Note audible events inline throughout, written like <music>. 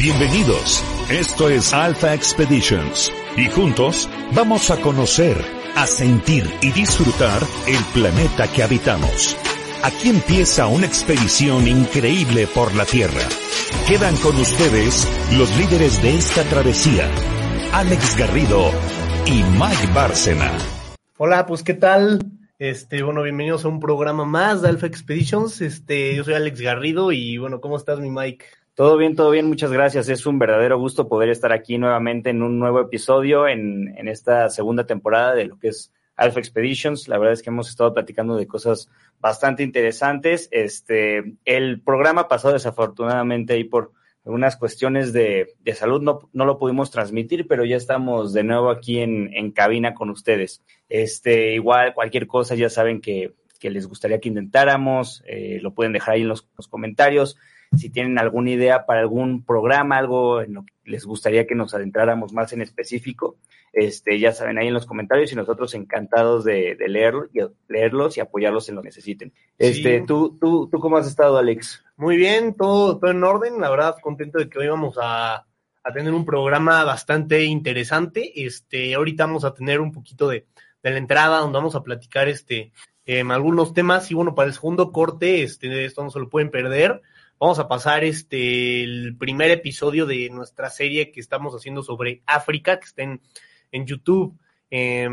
Bienvenidos, esto es Alpha Expeditions y juntos vamos a conocer, a sentir y disfrutar el planeta que habitamos. Aquí empieza una expedición increíble por la Tierra. Quedan con ustedes los líderes de esta travesía, Alex Garrido y Mike Bárcena. Hola, pues ¿qué tal? Este, bueno, bienvenidos a un programa más de Alpha Expeditions. Este, yo soy Alex Garrido y bueno, ¿cómo estás, mi Mike? Todo bien, todo bien, muchas gracias. Es un verdadero gusto poder estar aquí nuevamente en un nuevo episodio en, en, esta segunda temporada de lo que es Alpha Expeditions. La verdad es que hemos estado platicando de cosas bastante interesantes. Este, el programa pasado, desafortunadamente, ahí por algunas cuestiones de, de salud no, no, lo pudimos transmitir, pero ya estamos de nuevo aquí en, en cabina con ustedes. Este, igual, cualquier cosa, ya saben que, que les gustaría que intentáramos, eh, lo pueden dejar ahí en los, los comentarios si tienen alguna idea para algún programa, algo en lo que les gustaría que nos adentráramos más en específico, este, ya saben ahí en los comentarios y nosotros encantados de, de leerlo, y, leerlos y apoyarlos en lo que necesiten. Este, sí. ¿tú, tú, ¿Tú cómo has estado, Alex? Muy bien, todo, todo en orden, la verdad contento de que hoy vamos a, a tener un programa bastante interesante. Este, ahorita vamos a tener un poquito de, de la entrada donde vamos a platicar este, eh, algunos temas y bueno, para el segundo corte, este, esto no se lo pueden perder vamos a pasar este el primer episodio de nuestra serie que estamos haciendo sobre África, que está en, en YouTube. Eh,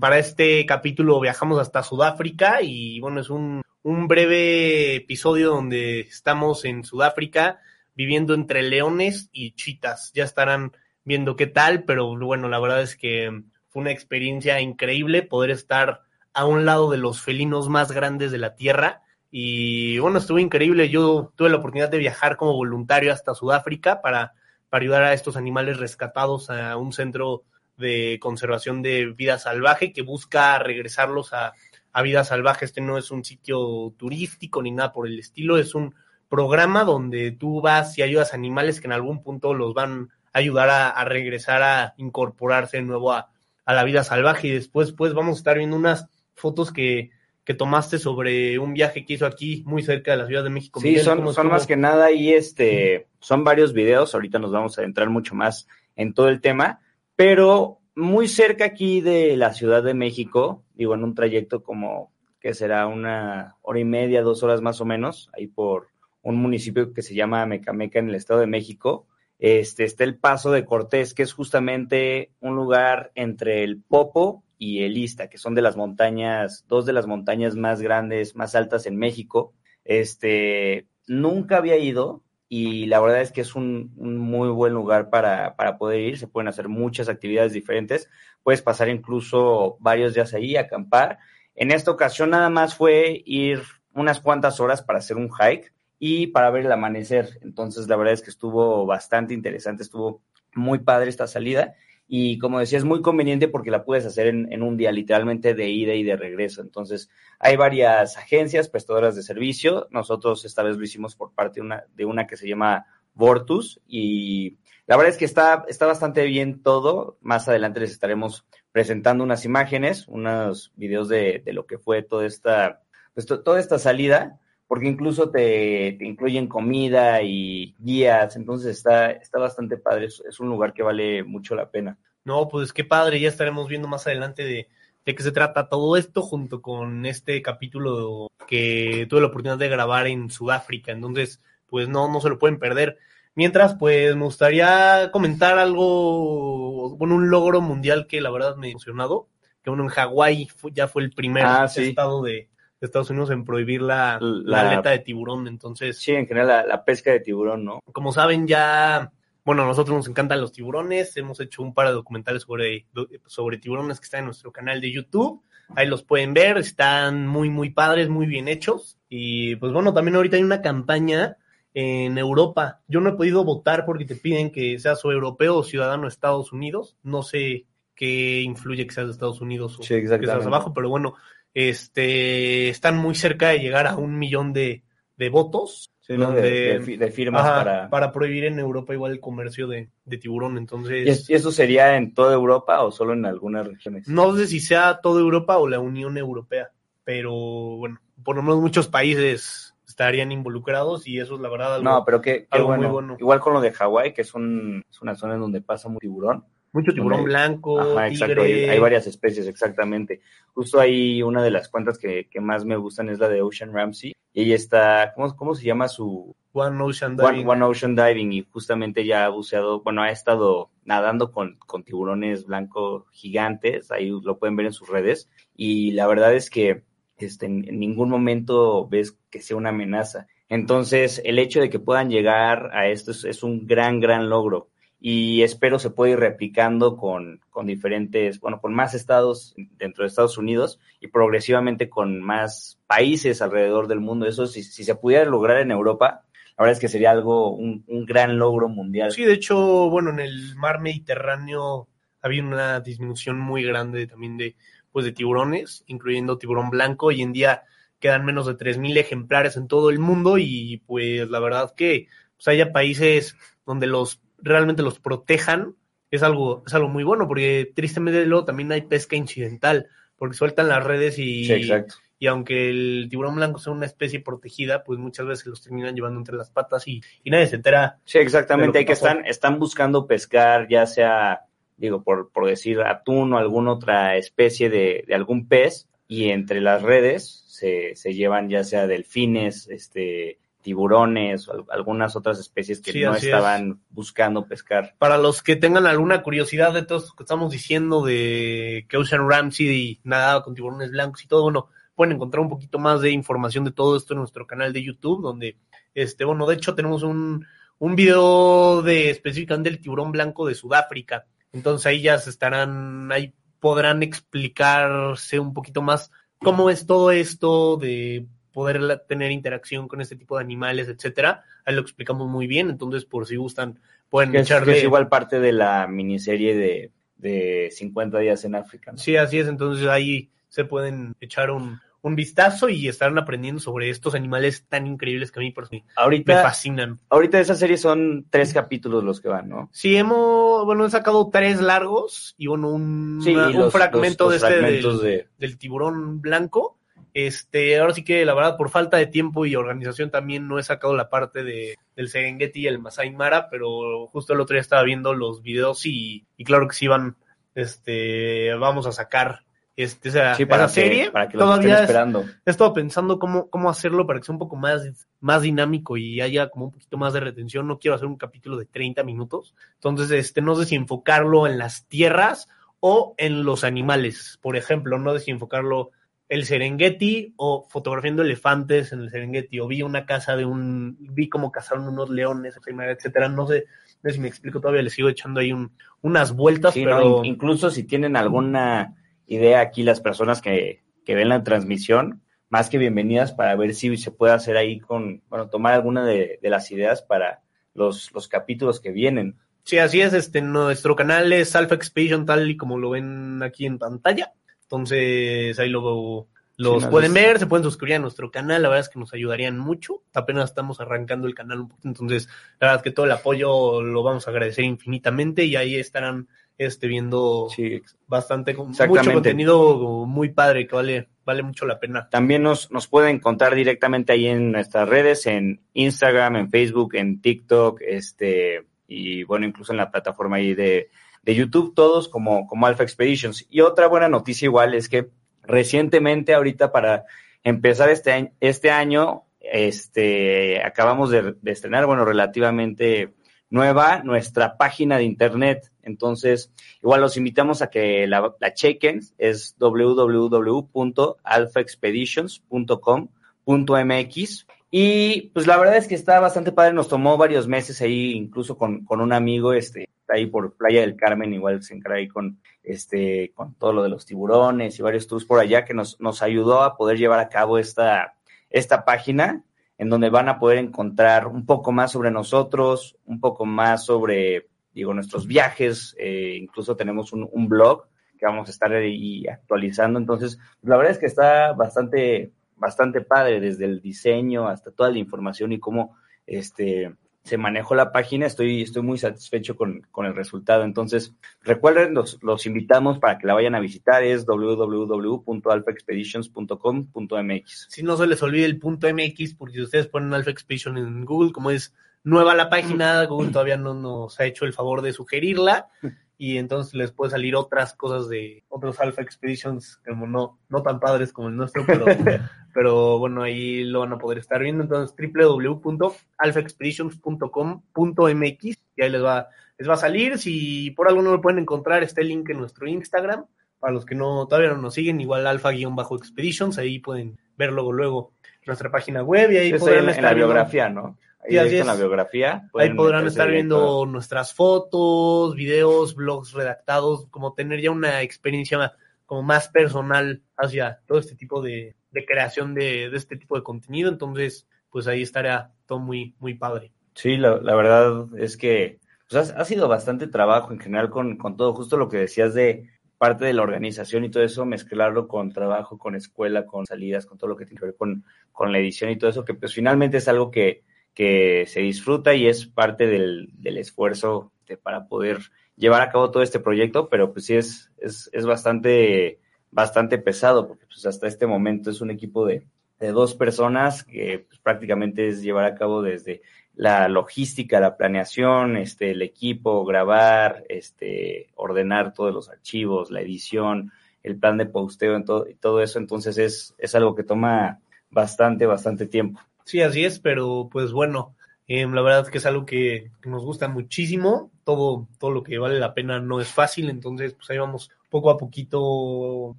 para este capítulo viajamos hasta Sudáfrica y bueno, es un, un breve episodio donde estamos en Sudáfrica viviendo entre leones y chitas. Ya estarán viendo qué tal, pero bueno, la verdad es que fue una experiencia increíble poder estar a un lado de los felinos más grandes de la Tierra y bueno, estuvo increíble. Yo tuve la oportunidad de viajar como voluntario hasta Sudáfrica para, para ayudar a estos animales rescatados a un centro de conservación de vida salvaje que busca regresarlos a, a vida salvaje. Este no es un sitio turístico ni nada por el estilo, es un programa donde tú vas y ayudas animales que en algún punto los van a ayudar a, a regresar a incorporarse de nuevo a, a, la vida salvaje. Y después, pues, vamos a estar viendo unas fotos que, que tomaste sobre un viaje que hizo aquí muy cerca de la Ciudad de México. Sí, Miguel, son, son más que nada y este, son varios videos, ahorita nos vamos a adentrar mucho más en todo el tema, pero muy cerca aquí de la Ciudad de México, digo, en un trayecto como que será una hora y media, dos horas más o menos, ahí por un municipio que se llama Mecameca en el Estado de México, este, está el Paso de Cortés, que es justamente un lugar entre el Popo y el Ista, que son de las montañas, dos de las montañas más grandes, más altas en México. Este, nunca había ido y la verdad es que es un, muy buen lugar para, para, poder ir. Se pueden hacer muchas actividades diferentes. Puedes pasar incluso varios días ahí, acampar. En esta ocasión nada más fue ir unas cuantas horas para hacer un hike y para ver el amanecer. Entonces la verdad es que estuvo bastante interesante, estuvo muy padre esta salida y como decía, es muy conveniente porque la puedes hacer en, en, un día, literalmente de ida y de regreso. Entonces, hay varias agencias prestadoras de servicio. Nosotros esta vez lo hicimos por parte de una, de una que se llama Vortus y la verdad es que está, está bastante bien todo. Más adelante les estaremos presentando unas imágenes, unos videos de, de lo que fue toda esta, pues, to, toda esta salida porque incluso te, te, incluyen comida y guías, entonces está, está bastante padre, es, es, un lugar que vale mucho la pena. No, pues qué padre, ya estaremos viendo más adelante de, de qué se trata todo esto junto con este capítulo que tuve la oportunidad de grabar en Sudáfrica, entonces pues no, no se lo pueden perder. Mientras, pues me gustaría comentar algo, bueno, un logro mundial que la verdad me ha emocionado, que uno en Hawái ya fue el primer ah, sí. estado de, de Estados Unidos en prohibir la, la, la, aleta de tiburón, entonces... Sí, en general la, la, pesca de tiburón, ¿no? Como saben ya, bueno, a nosotros nos encantan los tiburones, hemos hecho un par de documentales sobre, sobre tiburones que están en nuestro canal de YouTube, ahí los pueden ver, están muy, muy padres, muy bien hechos, y pues bueno, también ahorita hay una campaña en Europa. Yo no he podido votar porque te piden que seas o europeo o ciudadano de Estados Unidos. No sé qué influye que seas de Estados Unidos o Sí, que seas abajo, pero bueno, este están muy cerca de llegar a un millón de, de votos. Sí, ¿no? de, firmas Ajá, para... para prohibir en Europa igual el comercio de, de tiburón. Entonces, ¿Y, es- y eso sería en toda Europa o solo en algunas regiones? no sé si sea toda Europa o la Unión Europea, pero bueno, por lo menos muchos países estarían involucrados y eso es la verdad algo, No, pero qué, qué algo muy bueno. bueno. Igual con lo de Hawái, que es, un, es una zona en donde pasa mucho tiburón. mucho tiburón donde- blanco, Ajá, exacto. Hay, tigre. hay varias especies, exactamente. Justo ahí una de las cuentas que, que más me gustan es la de Ocean Ramsey. Y ella está, ¿cómo, cómo se llama su, One Ocean Diving. One Ocean Diving y justamente ya ha buceado, bueno, ha estado nadando con, con tiburones blancos gigantes, ahí lo pueden ver en sus redes, y la verdad es que este, en, en ningún momento ves que sea una amenaza. Entonces, el hecho de que puedan llegar a esto es, es un gran, gran logro. Y espero se pueda ir replicando con, con diferentes, bueno, con más estados dentro de Estados Unidos y progresivamente con más países alrededor del mundo. Eso, si, si se pudiera lograr en Europa, la verdad es que sería algo, un, un gran logro mundial. Sí, de hecho, bueno, en el mar Mediterráneo había una disminución muy grande también de, pues, de tiburones, incluyendo tiburón blanco. Hoy en día quedan menos de 3.000 ejemplares en todo el mundo y pues la verdad que pues, haya países donde los realmente los protejan es algo, es algo muy bueno porque tristemente luego también hay pesca incidental porque sueltan las redes y, Sí, y aunque el tiburón blanco sea una especie protegida, pues muchas veces los terminan llevando entre las patas y, y nadie se entera Sí, exactamente. Hay que que están, están buscando pescar, ya sea, digo, por, por decir atún o alguna otra especie de, de algún pez, y entre las redes se, se llevan ya sea delfines, este, tiburones o al- algunas otras especies que Sí, no estaban buscando pescar. para los que tengan alguna curiosidad de todo esto que estamos diciendo de que Ocean Ramsey nadaba con tiburones blancos y todo, bueno, pueden encontrar un poquito más de información de todo esto en nuestro canal de YouTube, donde, este, bueno, de hecho tenemos un, un video de específicamente del tiburón blanco de Sudáfrica. Entonces ahí ya se estarán, ahí podrán explicarse un poquito más cómo es todo esto de poder la- tener interacción con este tipo de animales, etcétera. Ahí lo explicamos muy bien, entonces por si gustan pueden Que es, que es igual parte de la miniserie de, de 50 días en África. ¿no? Sí, así es. Entonces ahí se pueden echar un, un vistazo y estarán aprendiendo sobre estos animales tan increíbles que a mí por me Ahorita, fascinan. ahorita de esa serie son tres capítulos los que van, ¿no? Sí, hemos, bueno, he sacado tres largos y bueno, un, Sí, una- y un fragmento los- los de este fragmentos del, de- del tiburón blanco. Este, ahora sí que la verdad, por falta de tiempo y organización también no he sacado la parte de, del Serengeti y el Masai Mara, pero justo el otro día estaba viendo los videos y, y claro que sí van, este, vamos a sacar este, esa, Sí, para esa que, serie. para que los Todavía estén es- esperando. he estado pensando cómo, cómo hacerlo para que sea un poco más, más dinámico y haya como un poquito más de retención. No quiero hacer un capítulo de 30 minutos. Entonces, este, no sé si enfocarlo en las tierras o en los animales. Por ejemplo, no sé si enfocarlo el Serengeti o fotografiando elefantes en el Serengeti o vi una casa de un, vi cómo cazaron unos leones, etcétera. No sé, no sé si me explico todavía, le sigo echando ahí un, unas vueltas, pero In- incluso si tienen alguna idea aquí las personas que, que ven la transmisión, más que bienvenidas para ver si se puede hacer ahí con, bueno, tomar alguna de, de las ideas para los, los capítulos que vienen. Sí, así es. Este, nuestro canal es Alpha Expedition, tal y como lo ven aquí en pantalla. Entonces, ahí lo, los pueden ver, se pueden suscribir a nuestro canal. La verdad es que nos ayudarían mucho. Apenas estamos arrancando el canal un poquito. Entonces, la verdad es que todo el apoyo lo vamos a agradecer infinitamente y ahí estarán este, viendo Sí. bastante, mucho contenido muy padre que vale, vale mucho la pena. También nos, nos pueden contar directamente ahí en nuestras redes, en Instagram, en Facebook, en TikTok, este, y bueno, incluso en la plataforma ahí de, de YouTube, todos como, como Alpha Expeditions. Y otra buena noticia igual es que recientemente, ahorita para empezar este año, este año este, acabamos de, estrenar, bueno, relativamente nueva nuestra página de internet. Entonces, igual los invitamos a que la, la chequen. Es www.alphaexpeditions.com.mx. Y pues la verdad es que está bastante padre. Nos tomó varios meses ahí, incluso con, con un amigo, este, ahí por Playa del Carmen, igual se encarga ahí con este, con todo lo de los tiburones y varios tours por allá que nos, nos ayudó a poder llevar a cabo esta, esta página. en donde van a poder encontrar un poco más sobre nosotros, un poco más sobre, digo, nuestros viajes, eh, incluso tenemos un, un, blog que vamos a estar ahí actualizando, entonces, la verdad es que está bastante, bastante padre, desde el diseño hasta toda la información y cómo, este, se manejó la página, estoy, estoy muy satisfecho con, con el resultado. Entonces, recuerden, los, los, invitamos para que la vayan a visitar, es www.alphaexpeditions.com.mx. Si no se les olvide el punto MX, porque si ustedes ponen Alpha Expedition en Google, como es nueva la página, <laughs> Google todavía no nos ha hecho el favor de sugerirla <laughs> y entonces les puede salir otras cosas de otros Alpha Expeditions como no, no tan padres como el nuestro, pero, <laughs> pero bueno, ahí lo van a poder estar viendo. Entonces, www.alphaexpeditions.com.mx y ahí les va, les va a salir. Si por algo no lo pueden encontrar, está el link en nuestro Instagram. Para los que no todavía no nos siguen, igual alfa-expeditions, ahí pueden ver luego, luego nuestra página web y ahí podrán estar en la biografía, ¿no? Ahí sí, en la biografía. Ahí podrán estar viendo nuestras fotos, videos, blogs redactados, como tener ya una experiencia como más personal hacia todo este tipo de, de creación de, de, este tipo de contenido. Entonces, pues ahí estará todo muy, muy padre. Sí, la, la verdad es que pues, ha, ha, sido bastante trabajo en general con, con todo, justo lo que decías de parte de la organización y todo eso, mezclarlo con trabajo, con escuela, con salidas, con todo lo que tiene que ver con, con la edición y todo eso, que pues finalmente es algo que, que se disfruta y es parte del, del esfuerzo de, para poder llevar a cabo todo este proyecto, pero pues sí es, es, es bastante, bastante pesado, porque pues hasta este momento es un equipo de, de dos personas que pues, prácticamente es llevar a cabo desde la logística, la planeación, este, el equipo, grabar, este, ordenar todos los archivos, la edición, el plan de posteo, y todo, todo eso, entonces es, es algo que toma bastante, bastante tiempo. Sí, así es, pero pues bueno, eh, la verdad que es algo que, nos gusta muchísimo. Todo, todo lo que vale la pena no es fácil, entonces pues ahí vamos poco a poquito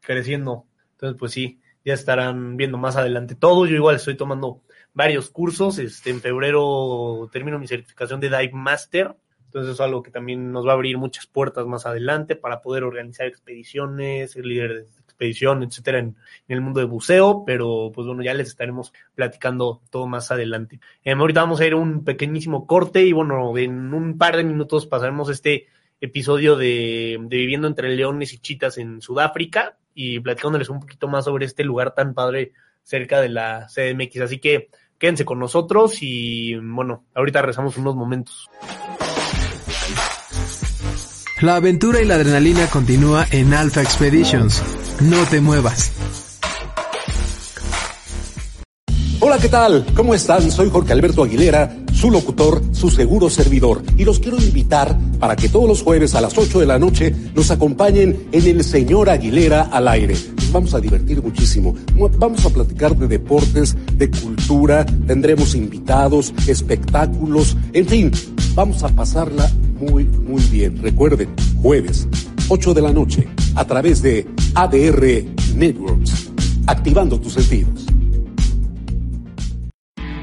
creciendo. Entonces, pues sí, ya estarán viendo más adelante todo. Yo igual estoy tomando varios cursos. Este, en febrero termino mi certificación de Dive Master. Entonces es algo que también nos va a abrir muchas puertas más adelante para poder organizar expediciones, ser líder de expedición, etcétera, en, el mundo de buceo, pero pues bueno, ya les estaremos platicando todo más adelante. Eh, ahorita vamos a ir un pequeñísimo corte y bueno, en un par de minutos pasaremos este episodio de, de Viviendo entre Leones y Chitas en Sudáfrica y platicándoles un poquito más sobre este lugar tan padre cerca de la CDMX. Así que quédense con nosotros y bueno, ahorita rezamos unos momentos. La aventura y la adrenalina continúa en Alpha Expeditions. No te muevas. Hola, ¿qué tal? ¿Cómo están? Soy Jorge Alberto Aguilera, su locutor, su seguro servidor. Y los quiero invitar para que todos los jueves a las 8 de la noche nos acompañen en el Señor Aguilera al aire. Nos vamos a divertir muchísimo. Vamos a platicar de deportes, de cultura, tendremos invitados, espectáculos, en fin, vamos a pasarla muy, muy bien. Recuerden, jueves, 8 de la noche, a través de ADR Networks, activando tus sentidos.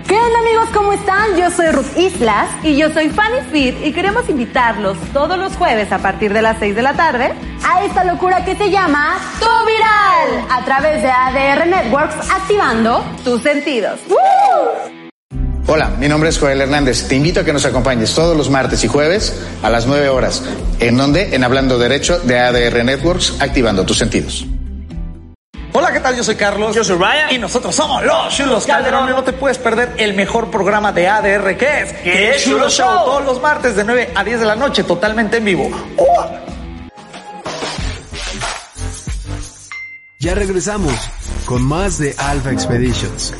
¿Qué onda amigos? ¿Cómo están? Yo soy Ruth Islas y yo soy Fanny Fit y queremos invitarlos todos los jueves a partir de las 6 de la tarde a esta locura que se llama Tu Viral a través de ADR Networks activando tus sentidos. ¡Woo! Hola, mi nombre es Joel Hernández. Te invito a que nos acompañes todos los martes y jueves a las 9 horas. ¿En donde? En Hablando Derecho de ADR Networks, activando tus sentidos. Hola, ¿qué tal? Yo soy Carlos. Yo soy Ryan. Y nosotros somos los Chulos Calderón. No te puedes perder el mejor programa de ADR que es. Que es Chulo Show. Show. Todos los martes de 9 a 10 de la noche, totalmente en vivo. ¡Oh! Ya regresamos con más de Alpha Expeditions.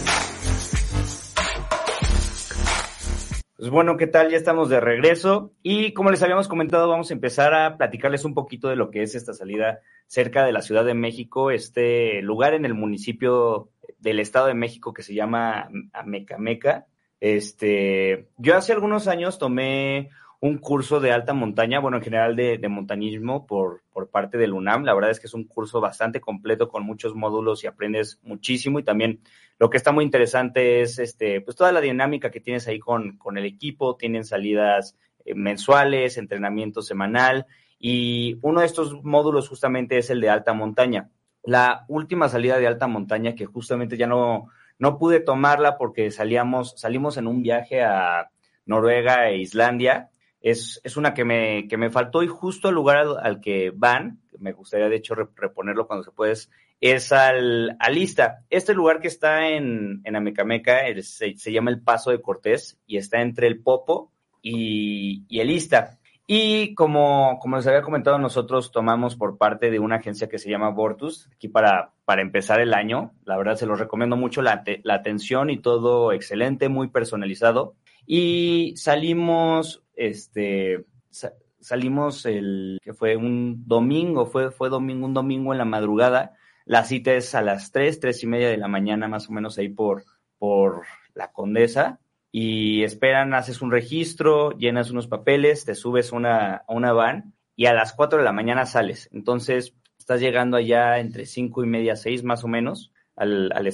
Pues bueno, ¿qué tal? Ya estamos de regreso y como les habíamos comentado, vamos a empezar a platicarles un poquito de lo que es esta salida cerca de la Ciudad de México, este lugar en el municipio del Estado de México que se llama Amecameca. Este, yo hace algunos años tomé un curso de alta montaña, bueno, en general de, de montañismo por, por parte del UNAM. La verdad es que es un curso bastante completo con muchos módulos y aprendes muchísimo y también lo que está muy interesante es este, pues toda la dinámica que tienes ahí con, con el equipo, tienen salidas eh, mensuales, entrenamiento semanal y uno de estos módulos justamente es el de alta montaña. La última salida de alta montaña que justamente ya no, No pude tomarla porque salíamos, salimos en un viaje a Noruega e Islandia. Es, es una que me, que me faltó y justo el lugar al, al que van, me gustaría de hecho reponerlo cuando se puede, es al Alista. Este lugar que está en, en Amecameca se, se, llama el Paso de Cortés y está entre el Popo y, y el Ista. Y como, como les había comentado, nosotros tomamos por parte de una agencia que se llama Vortus, aquí para, para empezar el año. La verdad se los recomiendo mucho, la, la atención y todo excelente, muy personalizado. Y salimos, este, salimos el, que fue un domingo, fue, fue domingo, un domingo en la madrugada. La cita es a las tres, tres y media de la mañana, más o menos ahí por, por la Condesa y esperan, haces un registro, llenas unos papeles, te subes una, a una van y a las 4 de la mañana sales. Entonces, estás llegando allá entre cinco y media, seis más o menos al, al,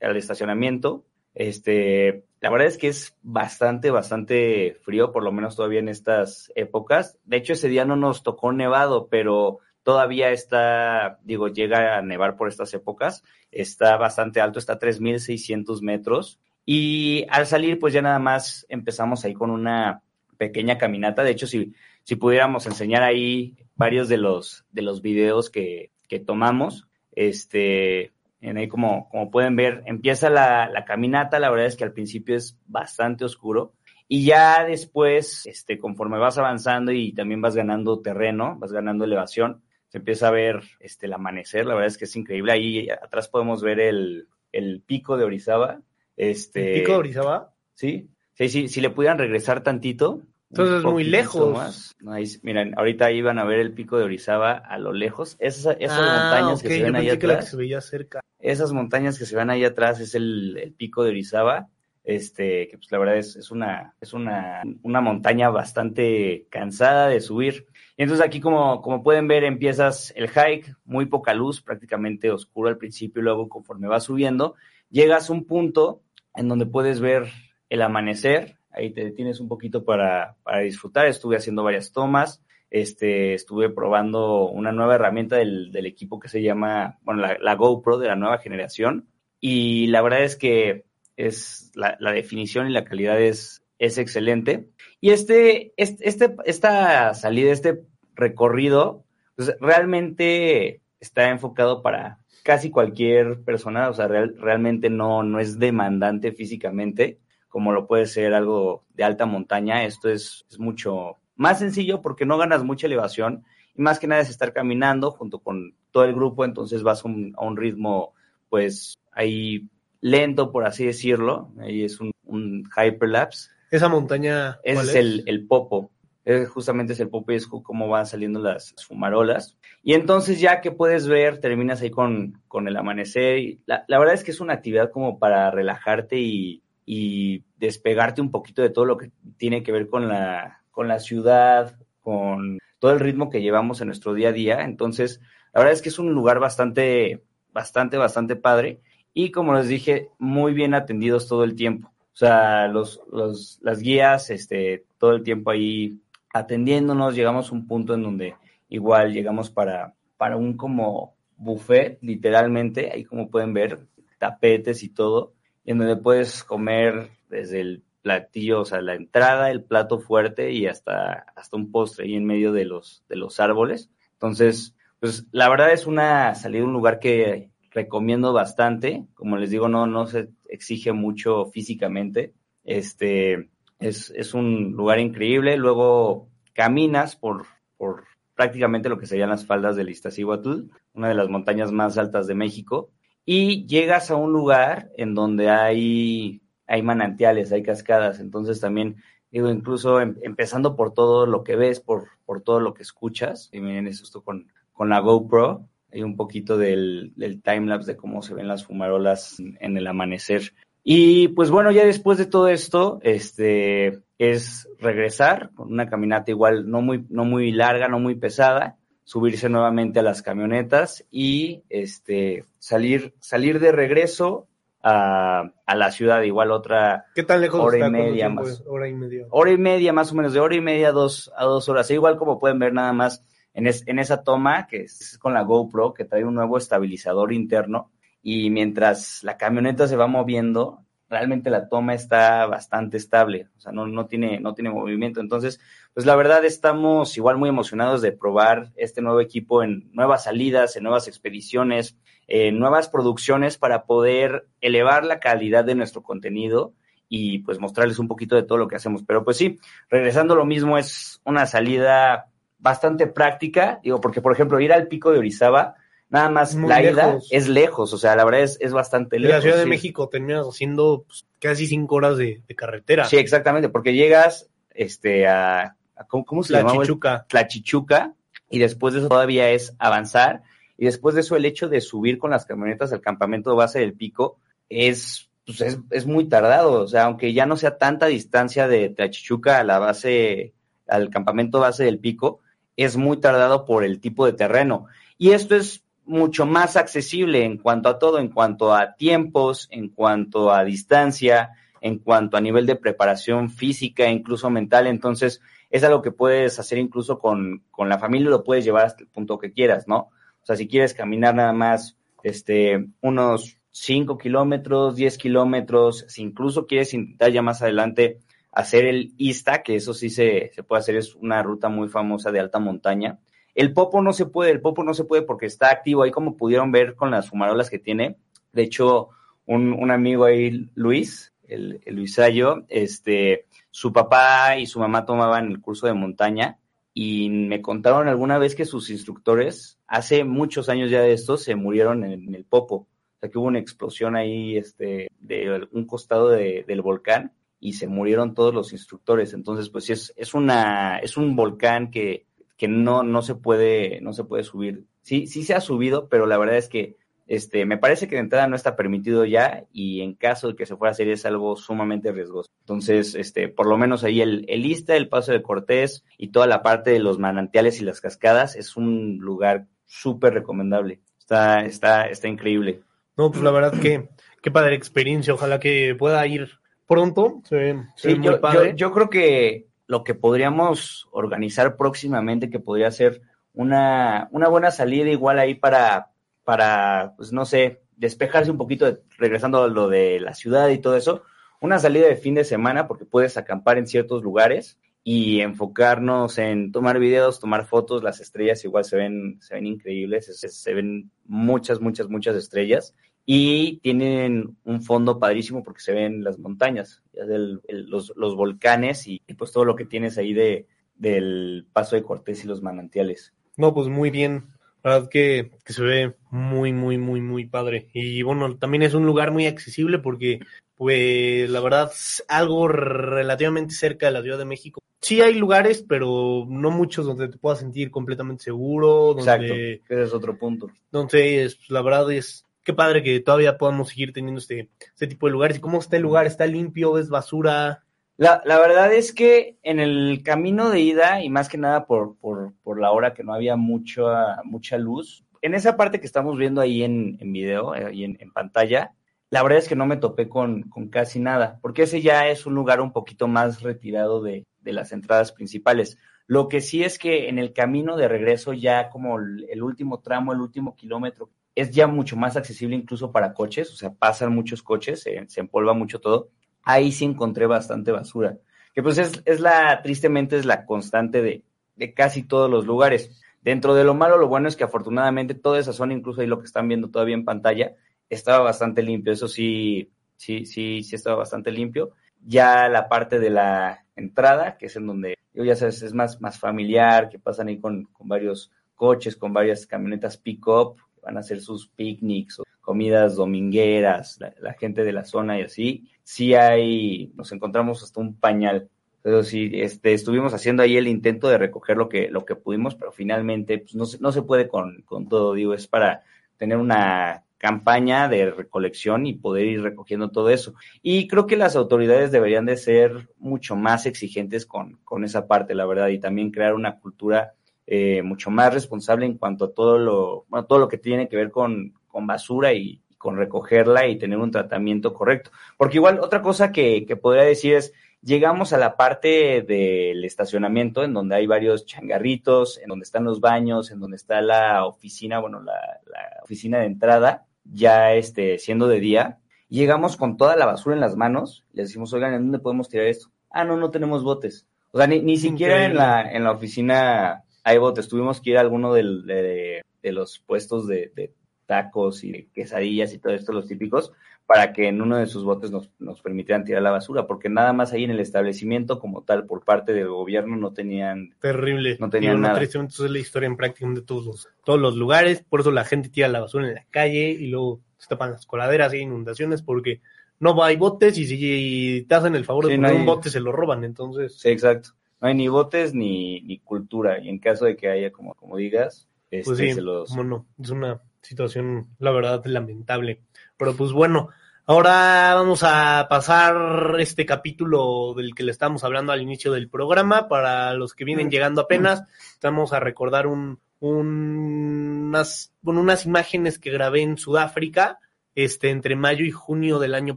al estacionamiento. Este, la verdad es que es bastante, bastante frío, por lo menos todavía en estas épocas. De hecho, ese día no nos tocó nevado, pero todavía está, digo, llega a nevar por estas épocas. Está bastante alto, está a 3.600 metros y al salir, pues ya nada más empezamos ahí con una pequeña caminata. De hecho, si, si pudiéramos enseñar ahí varios de los, de los videos que, que tomamos, este, ahí como, como pueden ver, empieza la, la, caminata, la verdad es que al principio es bastante oscuro. Y ya después, este, conforme vas avanzando y también vas ganando terreno, vas ganando elevación, se empieza a ver este, el amanecer, la verdad es que es increíble. Ahí atrás podemos ver el, el pico de Orizaba, este, ¿El pico de Orizaba? Sí, sí, sí, si le pudieran regresar tantito. Entonces es muy lejos. Más. miren, ahorita iban a ver el pico de Orizaba a lo lejos. Esas, esas ah, montañas okay. que se ven ahí atrás. Que se veía cerca. Esas montañas que se ven ahí atrás es el, el pico de Orizaba. Este, que pues la verdad es, es una, es una, una montaña bastante cansada de subir. Y entonces aquí, como, como pueden ver, empiezas el hike, muy poca luz, prácticamente oscuro al principio, y luego conforme vas subiendo, llegas a un punto en donde puedes ver el amanecer, ahí te detienes un poquito para, para disfrutar, estuve haciendo varias tomas, este, estuve probando una nueva herramienta del, del equipo que se llama, bueno, la, la, GoPro de la nueva generación, y la verdad es que es la, la definición y la calidad es, es excelente. Y este, este, esta salida, este recorrido, pues realmente está enfocado para, casi cualquier persona, o sea, real, realmente no, no es demandante físicamente, como lo puede ser algo de alta montaña. Esto es, es mucho más sencillo porque no ganas mucha elevación y más que nada es estar caminando junto con todo el grupo, entonces vas un, a un ritmo, pues, ahí lento, por así decirlo. Ahí es un, un hyperlapse. ¿Esa montaña? Ese es, es, El, el Popo es justamente es el Popo y es cómo van saliendo las fumarolas. Y entonces ya que puedes ver, terminas ahí con, con el amanecer. Y la, la, verdad es que es una actividad como para relajarte y, y, despegarte un poquito de todo lo que tiene que ver con la, con la ciudad, con todo el ritmo que llevamos en nuestro día a día. Entonces, la verdad es que es un lugar bastante, bastante, bastante padre. Y como les dije, muy bien atendidos todo el tiempo. O sea, los, los, las guías, este, todo el tiempo ahí atendiéndonos, llegamos a un punto en donde igual llegamos para, para un como buffet, literalmente, ahí como pueden ver, tapetes y todo, en donde puedes comer desde el platillo, o sea, la entrada, el plato fuerte y hasta, hasta un postre ahí en medio de los, de los árboles. Entonces, pues la verdad es una salida, un lugar que recomiendo bastante. Como les digo, no, no se exige mucho físicamente. Este, es, es un lugar increíble. Luego caminas por, por prácticamente lo que serían las faldas del Iztaccíhuatl, una de las montañas más altas de México, y llegas a un lugar en donde hay, hay manantiales, hay cascadas, entonces también, digo, incluso em, empezando por todo lo que ves, por, por todo lo que escuchas, y miren esto con, con la GoPro, hay un poquito del, del timelapse de cómo se ven las fumarolas en el amanecer. Y pues bueno, ya después de todo esto, este es regresar con una caminata igual no muy, no muy larga, no muy pesada, subirse nuevamente a las camionetas y este salir, salir de regreso a, a la ciudad, igual otra ¿Qué tan lejos hora está y media más. Hora y media. Hora y media más o menos, de hora y media a dos, a dos horas. E igual como pueden ver nada más en, es, en esa toma, que es con la GoPro, que trae un nuevo estabilizador interno, y mientras la camioneta se va moviendo, realmente la toma está bastante estable, o sea, no, no, tiene, no tiene movimiento. Entonces, pues la verdad estamos igual muy emocionados de probar este nuevo equipo en nuevas salidas, en nuevas expediciones, en nuevas producciones para poder elevar la calidad de nuestro contenido y pues mostrarles un poquito de todo lo que hacemos. Pero pues sí, regresando lo mismo, es una salida bastante práctica, digo, porque por ejemplo ir al pico de Orizaba, Nada más la ida es lejos, o sea, la verdad es, es bastante lejos. En la Ciudad de México terminas haciendo pues, casi cinco horas de, carretera. Sí, exactamente, porque llegas este, a, ¿cómo, se llama? Tlachichuca. Tlachichuca, y después de eso todavía es avanzar, y después de eso el hecho de subir con las camionetas al campamento base del pico es, pues es, es muy tardado, o sea, aunque ya no sea tanta distancia de Tlachichuca a la base, al campamento base del pico, es muy tardado por el tipo de terreno. Y esto es mucho más accesible en cuanto a todo, en cuanto a tiempos, en cuanto a distancia, en cuanto a nivel de preparación física, incluso mental. Entonces, es algo que puedes hacer incluso con, con la familia, lo puedes llevar hasta el punto que quieras, ¿no? O sea, si quieres caminar nada más este, unos 5 kilómetros, 10 kilómetros, si incluso quieres intentar ya más adelante hacer el ISTA, que eso sí se, se puede hacer, es una ruta muy famosa de alta montaña, el Popo no se puede, el Popo no se puede porque está activo ahí como pudieron ver con las fumarolas que tiene. De hecho, un, amigo ahí, Luis, el, el Luisayo, este, su papá y su mamá tomaban el curso de montaña y me contaron alguna vez que sus instructores, hace muchos años ya de esto, se murieron en, el Popo. O sea, que hubo una explosión ahí este, de un costado del volcán y se murieron todos los instructores. Entonces, pues sí, es, es, una, es un volcán que que no, no se puede, no se puede subir. Sí, sí se ha subido, pero la verdad es que este, me parece que de entrada no está permitido ya y en caso de que se fuera a hacer es algo sumamente riesgoso. Entonces, este, por lo menos ahí el, el Ista, el Paso de Cortés y toda la parte de los manantiales y las cascadas es un lugar súper recomendable. Está, está, está increíble. No, pues la verdad que qué padre experiencia. Ojalá que pueda ir pronto. Se sí, muy padre. yo creo que lo que podríamos organizar próximamente, que podría ser una, una buena salida igual ahí para, para, pues no sé, despejarse un poquito, regresando a lo de la ciudad y todo eso, una salida de fin de semana porque puedes acampar en ciertos lugares y enfocarnos en tomar videos, tomar fotos, las estrellas igual se ven, se ven increíbles, se ven muchas, muchas, muchas estrellas y tienen un fondo padrísimo porque se ven las montañas, los, los, volcanes y, pues todo lo que tienes ahí de, del Paso de Cortés y los manantiales. No, pues muy bien. La verdad que, que, se ve muy, muy, muy, muy padre. Y bueno, también es un lugar muy accesible porque, pues, la verdad, es algo relativamente cerca de la Ciudad de México. Sí hay lugares, pero no muchos donde te puedas sentir completamente seguro. Donde, Exacto, ese es otro punto. Entonces, la verdad es qué padre que todavía podamos seguir teniendo este, este tipo de lugares. ¿Y cómo está el lugar? ¿Está limpio? ¿Es basura? La, verdad es que en el camino de ida, y más que nada por, por, por la hora que no había mucha, mucha luz, en esa parte que estamos viendo ahí en, en video, eh, ahí en, pantalla, la verdad es que no me topé con, con, casi nada, porque ese ya es un lugar un poquito más retirado de, de las entradas principales. Lo que sí es que en el camino de regreso, ya como el último tramo, el último kilómetro es ya mucho más accesible incluso para coches, o sea, pasan muchos coches, se, empolva mucho todo. Ahí sí encontré bastante basura, que pues es, es la, tristemente es la constante de, de, casi todos los lugares. Dentro de lo malo, lo bueno es que afortunadamente toda esa zona, incluso ahí lo que están viendo todavía en pantalla, estaba bastante limpio, eso sí, sí, sí, sí estaba bastante limpio. Ya la parte de la entrada, que es en donde, yo ya sabes, es más, más familiar, que pasan ahí con, con varios coches, con varias camionetas pick-up, van a hacer sus picnics o comidas domingueras, la, gente de la zona y así, sí hay, nos encontramos hasta un pañal. Pero sí, este, estuvimos haciendo ahí el intento de recoger lo que, lo que pudimos, pero finalmente pues, no, no se puede con, con todo, digo, es para tener una campaña de recolección y poder ir recogiendo todo eso. Y creo que las autoridades deberían de ser mucho más exigentes con, con esa parte, la verdad, y también crear una cultura eh, mucho más responsable en cuanto a todo lo, bueno, todo lo que tiene que ver con, con basura y, con recogerla y tener un tratamiento correcto. Porque igual otra cosa que, que podría decir es, llegamos a la parte del estacionamiento en donde hay varios changarritos, en donde están los baños, en donde está la oficina, bueno, la, la, oficina de entrada. ya este, siendo de día. Llegamos con toda la basura en las manos, les decimos, oigan, ¿en dónde podemos tirar esto? Ah, no, no tenemos botes. O sea, ni, ni siquiera en la, en la oficina hay botes. Tuvimos que ir a alguno del- de, de los puestos de, de tacos y quesadillas y todo esto, los típicos, para que en uno de sus botes nos, nos permitieran tirar la basura, porque nada más ahí en el establecimiento como tal, por parte del gobierno, no tenían... Terrible. No tenían nada. eso es la historia en prácticamente todos los, todos los lugares. Por eso la gente tira la basura en la calle y luego se tapan las coladeras y inundaciones porque no hay botes y si te hacen el favor de Sí, no poner hay- un bote se lo roban. Entonces, Sí, exacto. No hay ni botes ni, ni cultura, y en caso de que haya, como, como digas, este, pues sí, se los... cómo no. Es una situación, la verdad, lamentable. Pero pues bueno, ahora vamos a pasar este capítulo del que le estamos hablando al inicio del programa. Para los que vienen llegando apenas, vamos a recordar un, un- unas, bueno, unas imágenes que grabé en Sudáfrica este, entre mayo y junio del año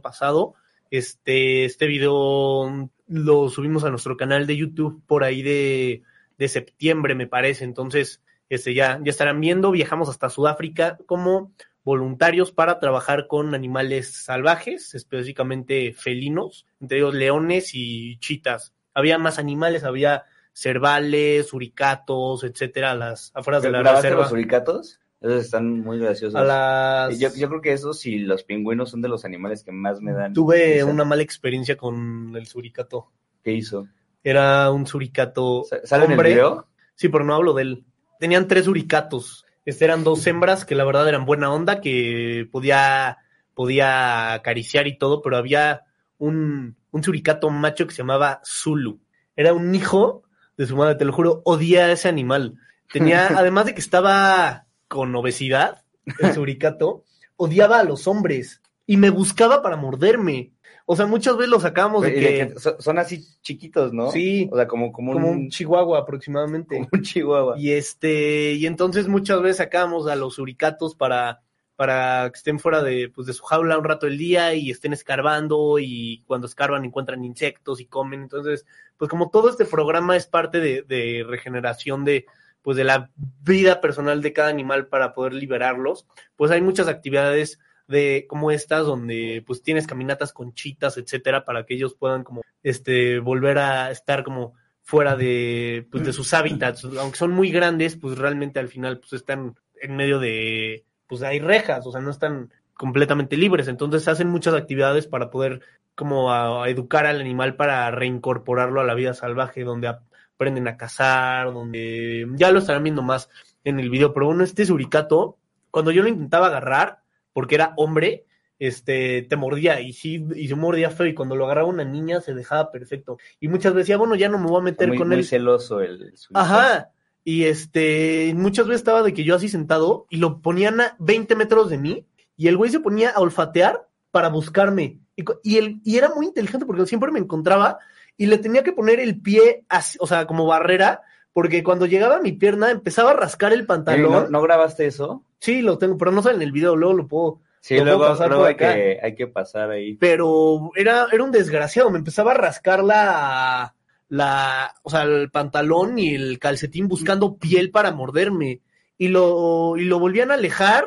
pasado. Este, este video lo subimos a nuestro canal de YouTube por ahí de, de septiembre, me parece. Entonces, este, ya, ya estarán viendo. Viajamos hasta Sudáfrica como voluntarios para trabajar con animales salvajes, específicamente felinos, entre ellos leones y chitas. Había más animales, había cervales, suricatos, etcétera, a las afueras de la ¿Grabaste reserva. los suricatos? Esos están muy graciosos. A las- Yo, yo creo que esos y los pingüinos son de los animales que más me dan. Tuve risa. una mala experiencia con el suricato. ¿Qué hizo? Era un suricato ¿Sale en el hombre. video? Sí, pero no hablo de él. Tenían tres suricatos. Este eran dos hembras que la verdad eran buena onda, que podía, podía acariciar y todo, pero había un, un suricato macho que se llamaba Zulu. Era un hijo de su madre, te lo juro, odiaba a ese animal. Tenía, <laughs> además de que estaba con obesidad, el suricato, odiaba a los hombres y me buscaba para morderme. O sea, muchas veces lo sacábamos de que, son, así chiquitos, ¿no? Sí. O sea, como, como, como un, un chihuahua aproximadamente. como un chihuahua. Y este, y entonces muchas veces sacamos a los suricatos para, para que estén fuera de, pues, de su jaula un rato del día y estén escarbando y cuando escarban encuentran insectos y comen. Entonces, pues como todo este programa es parte de, de regeneración de, pues de la vida personal de cada animal para poder liberarlos, pues hay muchas actividades de como estas donde pues tienes caminatas con chitas, etcétera, para que ellos puedan como este volver a estar como fuera de pues de sus hábitats, aunque son muy grandes, pues realmente al final pues están en medio de pues hay rejas, o sea, no están completamente libres, entonces hacen muchas actividades para poder como a, educar al animal para reincorporarlo a la vida salvaje, donde aprenden a cazar, donde ya lo estarán viendo más en el video, pero bueno, este suricato, cuando yo lo intentaba agarrar, porque era hombre, este, te mordía y sí, y se mordía feo y cuando lo agarraba una niña se dejaba perfecto. Y muchas veces decía, bueno, ya no me voy a meter muy, con muy él. celoso el. Ajá. Y este, muchas veces estaba de que yo así sentado y lo ponían a 20 metros de mí y el güey se ponía a olfatear para buscarme. Y, cu- y, era muy inteligente porque siempre me encontraba y le tenía que poner el pie, así, o sea, como barrera, porque cuando llegaba a mi pierna empezaba a rascar el pantalón. ¿no, ¿No grabaste eso? Sí, lo tengo, pero no sale en el video, luego lo puedo. Sí, lo puedo luego, pasar luego por hay, acá. que, hay que pasar ahí. Pero era, era un desgraciado, me empezaba a rascar la, la, o sea, el pantalón y el calcetín buscando piel para morderme. Y lo, y lo volvían a alejar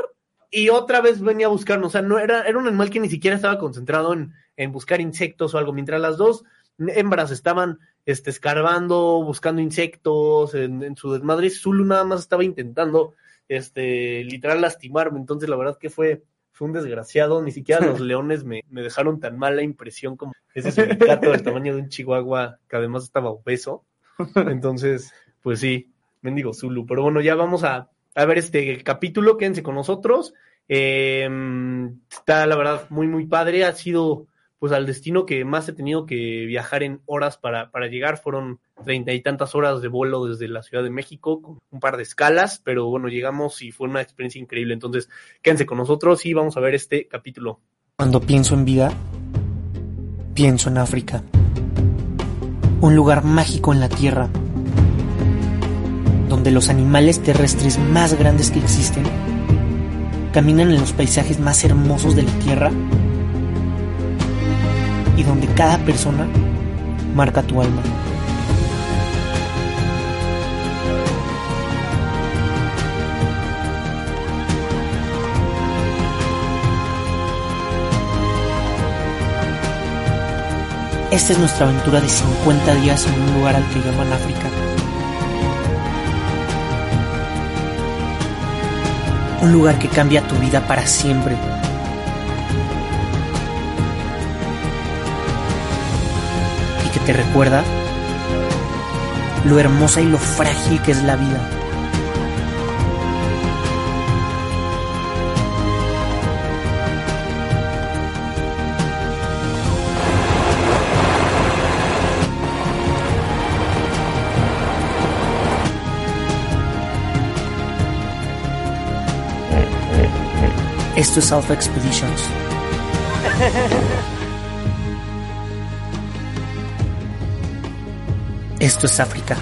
y otra vez venía a buscarnos. O sea, no era, era un animal que ni siquiera estaba concentrado en, en buscar insectos o algo, mientras las dos hembras estaban este, escarbando, buscando insectos en, en su desmadre. Zulu nada más estaba intentando, este, literal lastimarme. Entonces, la verdad que fue, fue un desgraciado. Ni siquiera los <laughs> leones me, me dejaron tan mala impresión como ese suricato del tamaño de un chihuahua que además estaba obeso. Entonces, pues sí, mendigo Zulu. Pero bueno, ya vamos a, a ver este capítulo. Quédense con nosotros. Eh, está, la verdad, muy, muy padre. Ha sido, pues, al destino que más he tenido que viajar en horas para, para llegar. Fueron treinta y tantas horas de vuelo desde la Ciudad de México, con un par de escalas, pero bueno, llegamos y fue una experiencia increíble. Entonces, quédense con nosotros y vamos a ver este capítulo. Cuando pienso en vida, pienso en África. Un lugar mágico en la Tierra, donde los animales terrestres más grandes que existen caminan en los paisajes más hermosos de la Tierra y donde cada persona marca tu alma. Esta es nuestra aventura de 50 días en un lugar al que llaman África. Un lugar que cambia tu vida para siempre. Que recuerda lo hermosa y lo frágil que es la vida. Esto es Alpha Expeditions. <laughs> Esto es África.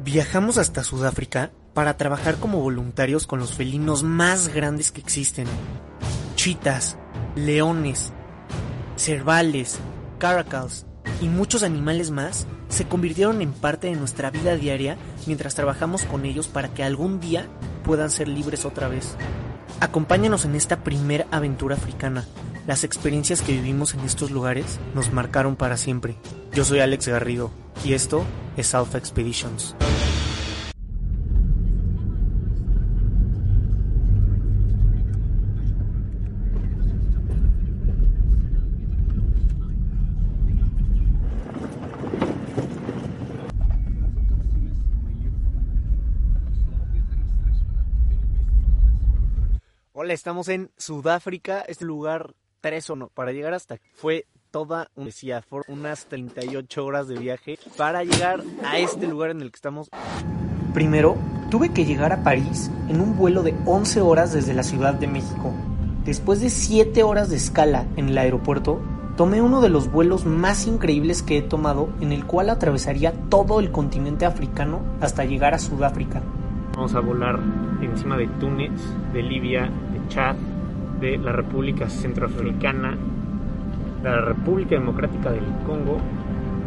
Viajamos hasta Sudáfrica para trabajar como voluntarios con los felinos más grandes que existen. Chitas, leones, cervales, caracals y muchos animales más se convirtieron en parte de nuestra vida diaria mientras trabajamos con ellos para que algún día puedan ser libres otra vez. Acompáñanos en esta primera aventura africana. Las experiencias que vivimos en estos lugares nos marcaron para siempre. Yo soy Alex Garrido y esto es Alpha Expeditions. Hola, estamos en Sudáfrica, este lugar tres o no, para llegar hasta aquí fue toda un decía, unas 38 horas de viaje para llegar a este lugar en el que estamos. Primero, tuve que llegar a París en un vuelo de 11 horas desde la Ciudad de México. Después de 7 horas de escala en el aeropuerto, tomé uno de los vuelos más increíbles que he tomado en el cual atravesaría todo el continente africano hasta llegar a Sudáfrica. Vamos a volar encima de Túnez, de Libia, Chad, de la República Centroafricana, de la República Democrática del Congo,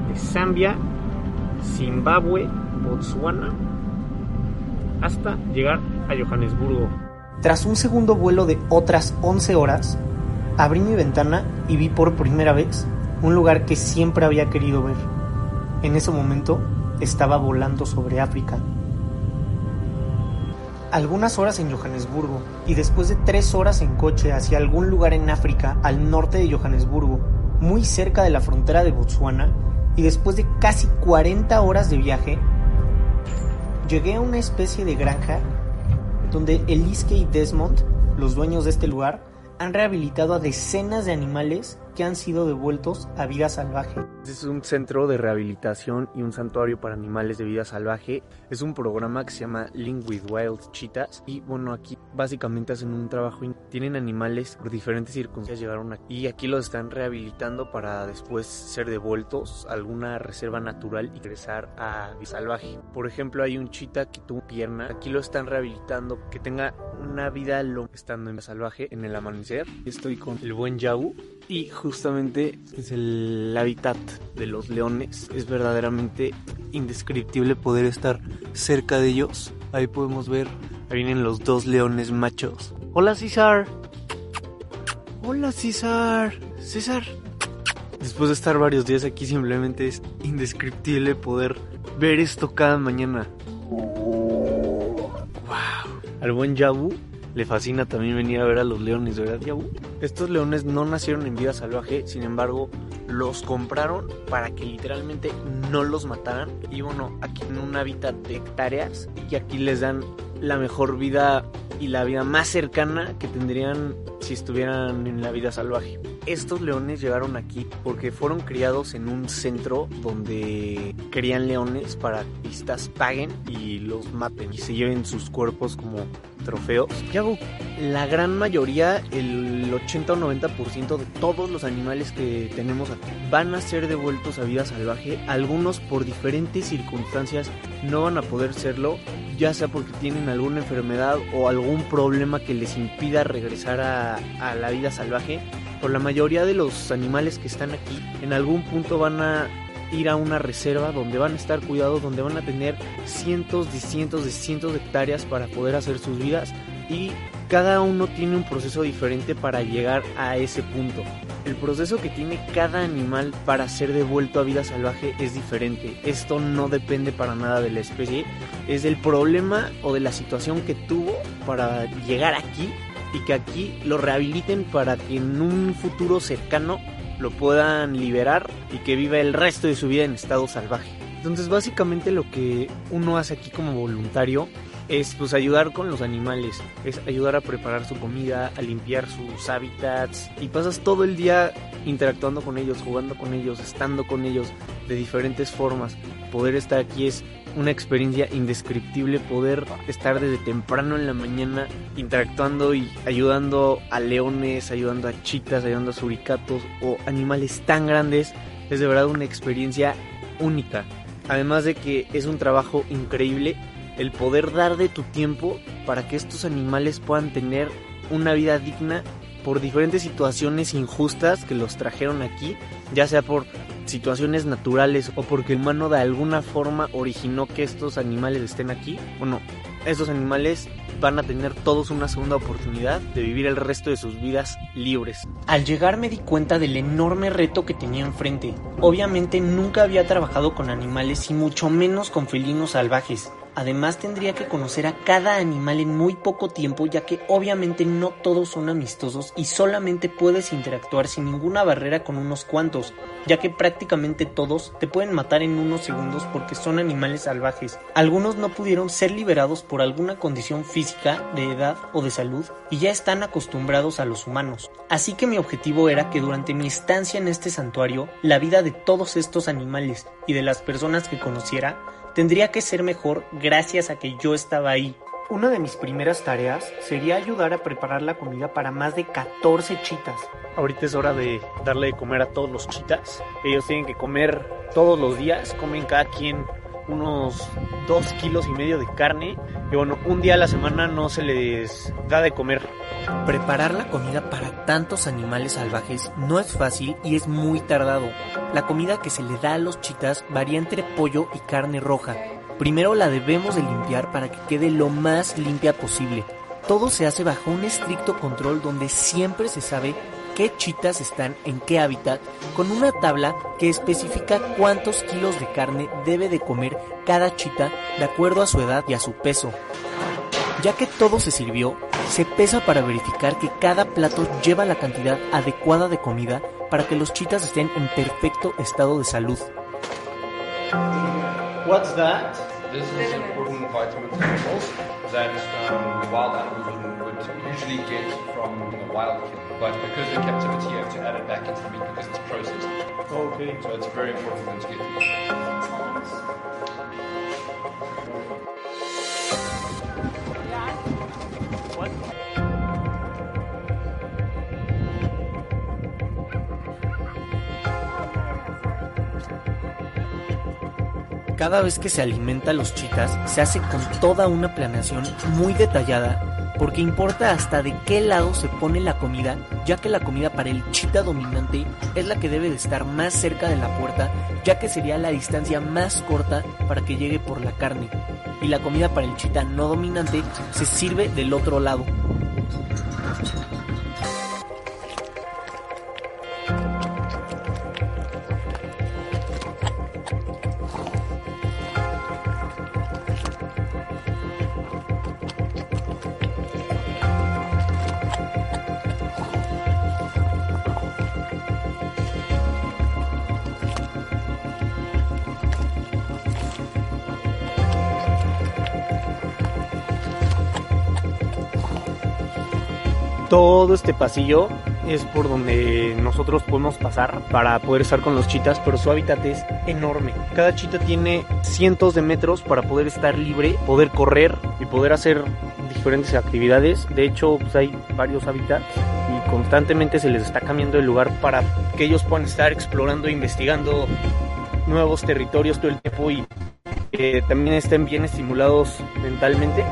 de Zambia, Zimbabue, Botswana, hasta llegar a Johannesburgo. Tras un segundo vuelo de otras 11 horas, abrí mi ventana y vi por primera vez un lugar que siempre había querido ver. En ese momento estaba volando sobre África algunas horas en Johannesburgo y después de tres horas en coche hacia algún lugar en África al norte de Johannesburgo, muy cerca de la frontera de Botswana, y después de casi 40 horas de viaje, llegué a una especie de granja donde Eliske y Desmond, los dueños de este lugar, han rehabilitado a decenas de animales que han sido devueltos a vida salvaje. Es un centro de rehabilitación y un santuario para animales de vida salvaje. Es un programa que se llama Link with Wild Cheetahs y bueno, aquí básicamente hacen un trabajo, tienen animales por diferentes circunstancias llegaron aquí y aquí los están rehabilitando para después ser devueltos a alguna reserva natural y regresar a vida salvaje. Por ejemplo, hay un cheetah que tuvo pierna, aquí lo están rehabilitando que tenga una vida longa estando en vida salvaje en el amanecer. Estoy con el buen Yau y justamente es el hábitat de los leones. Es verdaderamente indescriptible poder estar cerca de ellos. Ahí podemos ver, ahí vienen los dos leones machos. Hola César. Hola César. César. Después de estar varios días aquí simplemente es indescriptible poder ver esto cada mañana. Al buen Yabu le fascina también venir a ver a los leones, ¿verdad, Yabu? Estos leones no nacieron en vida salvaje, sin embargo, los compraron para que literalmente no los mataran. Y bueno, aquí en un hábitat de hectáreas, y aquí les dan la mejor vida y la vida más cercana que tendrían si estuvieran en la vida salvaje. Estos leones llegaron aquí porque fueron criados en un centro donde crían leones para que vistas paguen y los maten y se lleven sus cuerpos como trofeos. La gran mayoría, el 80 o 90% de todos los animales que tenemos aquí van a ser devueltos a vida salvaje. Algunos por diferentes circunstancias no van a poder serlo, ya sea porque tienen alguna enfermedad o algún problema que les impida regresar a, a la vida salvaje. Por la mayoría de los animales que están aquí, en algún punto van a ir a una reserva donde van a estar cuidados, donde van a tener cientos de cientos de cientos de hectáreas para poder hacer sus vidas y cada uno tiene un proceso diferente para llegar a ese punto. El proceso que tiene cada animal para ser devuelto a vida salvaje es diferente. Esto no depende para nada de la especie, es del problema o de la situación que tuvo para llegar aquí y que aquí lo rehabiliten para que en un futuro cercano lo puedan liberar y que viva el resto de su vida en estado salvaje. Entonces básicamente lo que uno hace aquí como voluntario es pues ayudar con los animales, es ayudar a preparar su comida, a limpiar sus hábitats y pasas todo el día interactuando con ellos, jugando con ellos, estando con ellos de diferentes formas. Poder estar aquí es una experiencia indescriptible, poder estar desde temprano en la mañana interactuando y ayudando a leones, ayudando a chitas, ayudando a suricatos o animales tan grandes, es de verdad una experiencia única. Además de que es un trabajo increíble el poder dar de tu tiempo para que estos animales puedan tener una vida digna por diferentes situaciones injustas que los trajeron aquí, ya sea por situaciones naturales o porque el humano de alguna forma originó que estos animales estén aquí. Bueno, estos animales van a tener todos una segunda oportunidad de vivir el resto de sus vidas libres. Al llegar me di cuenta del enorme reto que tenía enfrente. Obviamente nunca había trabajado con animales y mucho menos con felinos salvajes. Además tendría que conocer a cada animal en muy poco tiempo ya que obviamente no todos son amistosos y solamente puedes interactuar sin ninguna barrera con unos cuantos, ya que prácticamente todos te pueden matar en unos segundos porque son animales salvajes. Algunos no pudieron ser liberados por alguna condición física, de edad o de salud y ya están acostumbrados a los humanos. Así que mi objetivo era que durante mi estancia en este santuario, la vida de todos estos animales y de las personas que conociera tendría que ser mejor gracias a que yo estaba ahí. Una de mis primeras tareas sería ayudar a preparar la comida para más de 14 chitas. Ahorita es hora de darle de comer a todos los chitas. Ellos tienen que comer todos los días, comen cada quien unos 2 kilos y medio de carne. Y bueno, un día a la semana no se les da de comer. Preparar la comida para tantos animales salvajes no es fácil y es muy tardado. La comida que se le da a los chitas varía entre pollo y carne roja. Primero la debemos de limpiar para que quede lo más limpia posible. Todo se hace bajo un estricto control donde siempre se sabe qué chitas están en qué hábitat, con una tabla que especifica cuántos kilos de carne debe de comer cada chita de acuerdo a su edad y a su peso. Ya que todo se sirvió, se pesa para verificar que cada plato lleva la cantidad adecuada de comida para que los chitas estén en perfecto estado de salud. What's that? This is important vitamins and minerals that um, wild animals would usually get from a wild kill. But because of captivity, you have to add it back into the meat because it's processed. Okay. So it's very important thing to get. Cada vez que se alimenta a los chitas, se hace con toda una planeación muy detallada, porque importa hasta de qué lado se pone la comida, ya que la comida para el chita dominante es la que debe de estar más cerca de la puerta, ya que sería la distancia más corta para que llegue por la carne. Y la comida para el chita no dominante se sirve del otro lado. Todo este pasillo es por donde nosotros podemos pasar para poder estar con los chitas, pero su hábitat es enorme. Cada chita tiene cientos de metros para poder estar libre, poder correr y poder hacer diferentes actividades. De hecho, pues hay varios hábitats y constantemente se les está cambiando el lugar para que ellos puedan estar explorando investigando nuevos territorios todo el tiempo y eh, también estén bien estimulados mentalmente.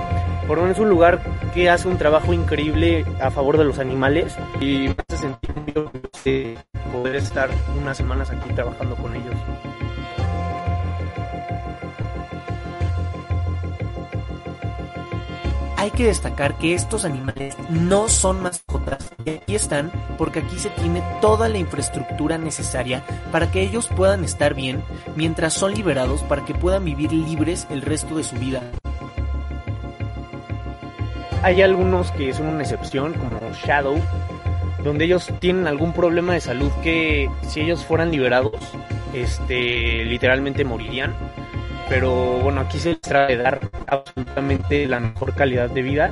Por es un lugar que hace un trabajo increíble a favor de los animales y me hace sentir muy orgulloso de poder estar unas semanas aquí trabajando con ellos. hay que destacar que estos animales no son mascotas y aquí están porque aquí se tiene toda la infraestructura necesaria para que ellos puedan estar bien mientras son liberados para que puedan vivir libres el resto de su vida. Hay algunos que son una excepción, como Shadow, donde ellos tienen algún problema de salud que si ellos fueran liberados, este, literalmente morirían. Pero bueno, aquí se trata de dar absolutamente la mejor calidad de vida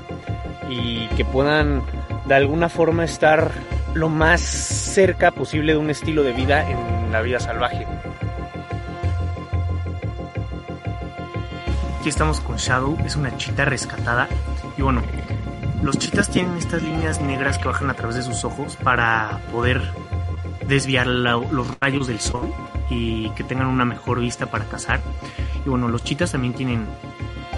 y que puedan de alguna forma estar lo más cerca posible de un estilo de vida en la vida salvaje. Aquí estamos con Shadow, es una chita rescatada y bueno, los chitas tienen estas líneas negras que bajan a través de sus ojos para poder desviar los rayos del sol y que tengan una mejor vista para cazar. Y bueno, los chitas también tienen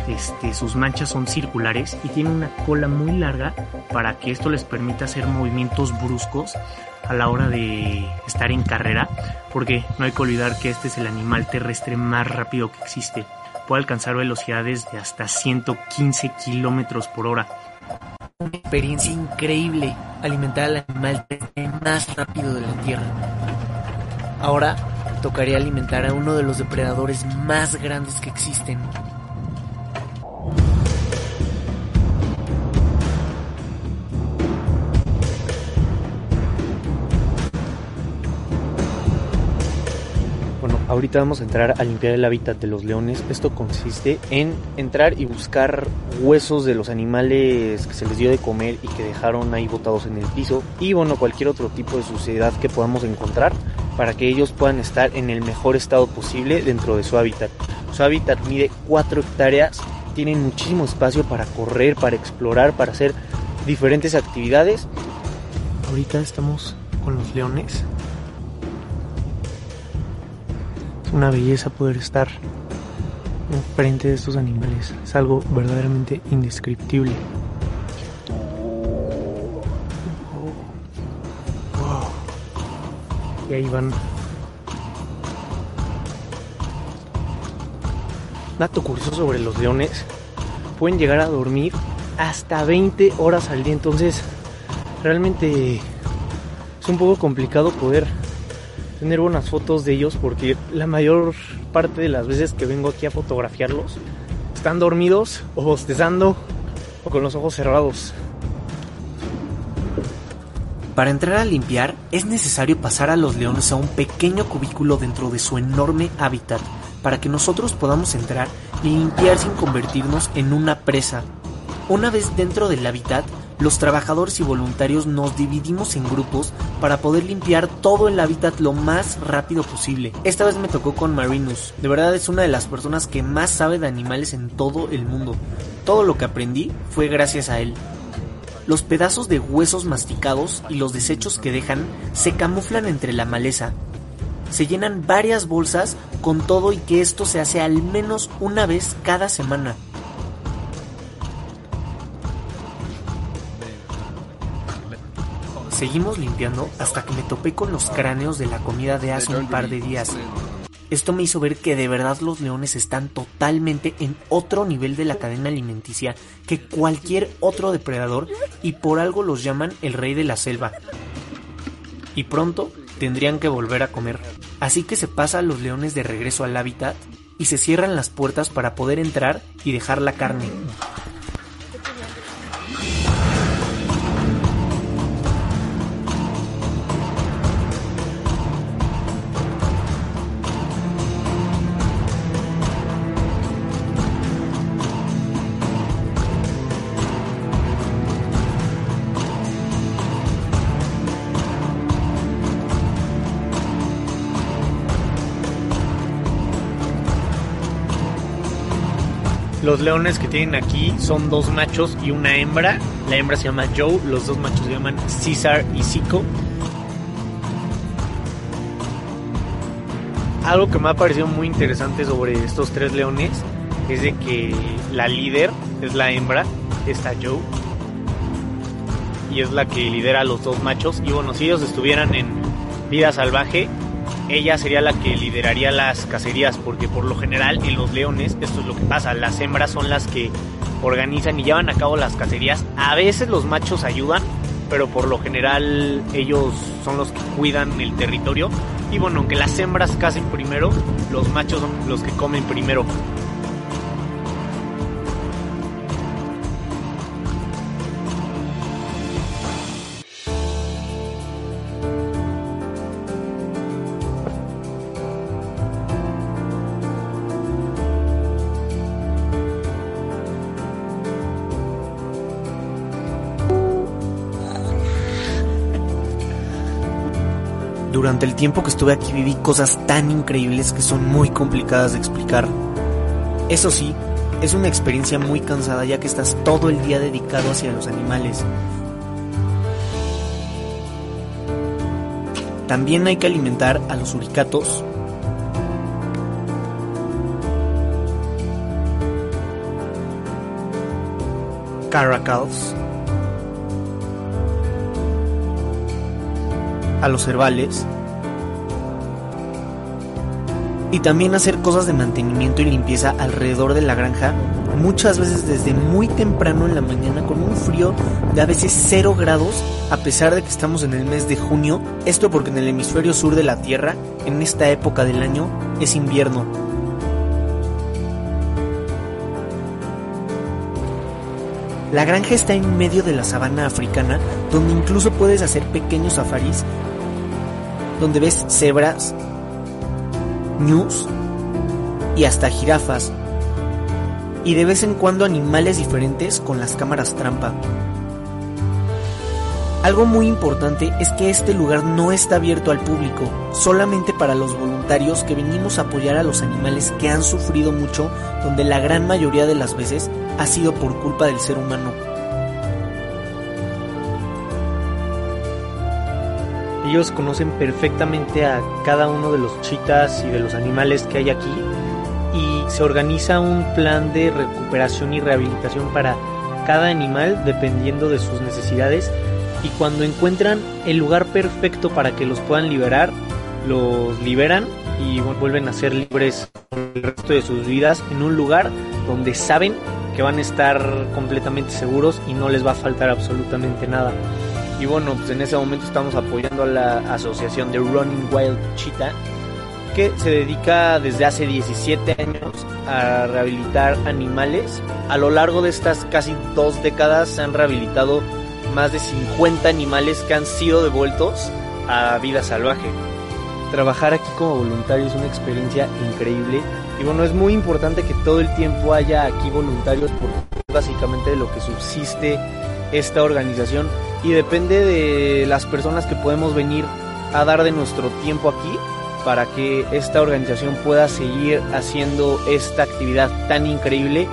este, sus manchas son circulares y tienen una cola muy larga para que esto les permita hacer movimientos bruscos a la hora de estar en carrera, porque no hay que olvidar que este es el animal terrestre más rápido que existe. Puede alcanzar velocidades de hasta 115 kilómetros por hora. Una experiencia increíble alimentar al animal más rápido de la Tierra. Ahora tocaría alimentar a uno de los depredadores más grandes que existen, ahorita vamos a entrar a limpiar el hábitat de los leones. Esto consiste en entrar y buscar huesos de los animales que se les dio de comer y que dejaron ahí botados en el piso. Y bueno, cualquier otro tipo de suciedad que podamos encontrar para que ellos puedan estar en el mejor estado posible dentro de su hábitat. Su hábitat mide 4 hectáreas, tienen muchísimo espacio para correr, para explorar, para hacer diferentes actividades. Ahorita estamos con los leones. Es una belleza poder estar enfrente de estos animales. Es algo verdaderamente indescriptible. Y ahí van. Dato curioso sobre los leones. Pueden llegar a dormir hasta 20 horas al día. Entonces, realmente es un poco complicado poder tener buenas fotos de ellos porque la mayor parte de las veces que vengo aquí a fotografiarlos están dormidos o bostezando o con los ojos cerrados. Para entrar a limpiar es necesario pasar a los leones a un pequeño cubículo dentro de su enorme hábitat para que nosotros podamos entrar y limpiar sin convertirnos en una presa. Una vez dentro del hábitat, los trabajadores y voluntarios nos dividimos en grupos para poder limpiar todo el hábitat lo más rápido posible. Esta vez me tocó con Marinus. De verdad es una de las personas que más sabe de animales en todo el mundo. Todo lo que aprendí fue gracias a él. Los pedazos de huesos masticados y los desechos que dejan se camuflan entre la maleza. Se llenan varias bolsas con todo y que esto se hace al menos una vez cada semana. Seguimos limpiando hasta que me topé con los cráneos de la comida de hace un par de días. Esto me hizo ver que de verdad los leones están totalmente en otro nivel de la cadena alimenticia que cualquier otro depredador y por algo los llaman el rey de la selva. Y pronto tendrían que volver a comer. Así que se pasa a los leones de regreso al hábitat y se cierran las puertas para poder entrar y dejar la carne. Los leones que tienen aquí son dos machos y una hembra. La hembra se llama Joe, los dos machos se llaman César y Zico. Algo que me ha parecido muy interesante sobre estos tres leones es de que la líder es la hembra, esta Joe, y es la que lidera a los dos machos. Y bueno, si ellos estuvieran en vida salvaje, ella sería la que lideraría las cacerías, porque por lo general en los leones esto es lo que pasa, las hembras son las que organizan y llevan a cabo las cacerías, a veces los machos ayudan, pero por lo general ellos son los que cuidan el territorio y bueno, aunque las hembras cacen primero, los machos son los que comen primero. Durante el tiempo que estuve aquí viví cosas tan increíbles que son muy complicadas de explicar. Eso sí, es una experiencia muy cansada ya que estás todo el día dedicado hacia los animales. También hay que alimentar a los uricatos. Caracals. a los cervales y también hacer cosas de mantenimiento y limpieza alrededor de la granja, muchas veces desde muy temprano en la mañana con un frío de a veces 0 grados, a pesar de que estamos en el mes de junio, esto porque en el hemisferio sur de la Tierra, en esta época del año, es invierno. La granja está en medio de la sabana africana, donde incluso puedes hacer pequeños safaris donde ves cebras, ñus y hasta jirafas, y de vez en cuando animales diferentes con las cámaras trampa. Algo muy importante es que este lugar no está abierto al público, solamente para los voluntarios que venimos a apoyar a los animales que han sufrido mucho, donde la gran mayoría de las veces ha sido por culpa del ser humano. Ellos conocen perfectamente a cada uno de los chitas y de los animales que hay aquí y se organiza un plan de recuperación y rehabilitación para cada animal dependiendo de sus necesidades y cuando encuentran el lugar perfecto para que los puedan liberar, los liberan y vuelven a ser libres el resto de sus vidas en un lugar donde saben que van a estar completamente seguros y no les va a faltar absolutamente nada. Y bueno, pues en ese momento estamos apoyando a la asociación de Running Wild Cheetah, que se dedica desde hace 17 años a rehabilitar animales. A lo largo de estas casi dos décadas se han rehabilitado más de 50 animales que han sido devueltos a vida salvaje. Trabajar aquí como voluntario es una experiencia increíble y bueno, es muy importante que todo el tiempo haya aquí voluntarios porque básicamente de lo que subsiste esta organización y depende de las personas que podemos venir a dar de nuestro tiempo aquí para que esta organización pueda seguir haciendo esta actividad tan increíble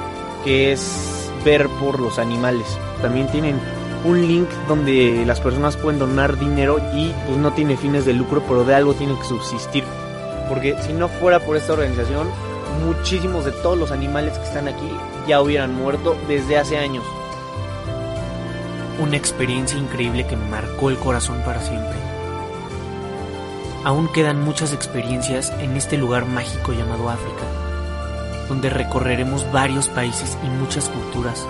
que es ver por los animales. También tienen un link donde las personas pueden donar dinero y pues no tiene fines de lucro, pero de algo tiene que subsistir. Porque si no fuera por esta organización, muchísimos de todos los animales que están aquí ya hubieran muerto desde hace años una experiencia increíble que me marcó el corazón para siempre. Aún quedan muchas experiencias en este lugar mágico llamado África, donde recorreremos varios países y muchas culturas.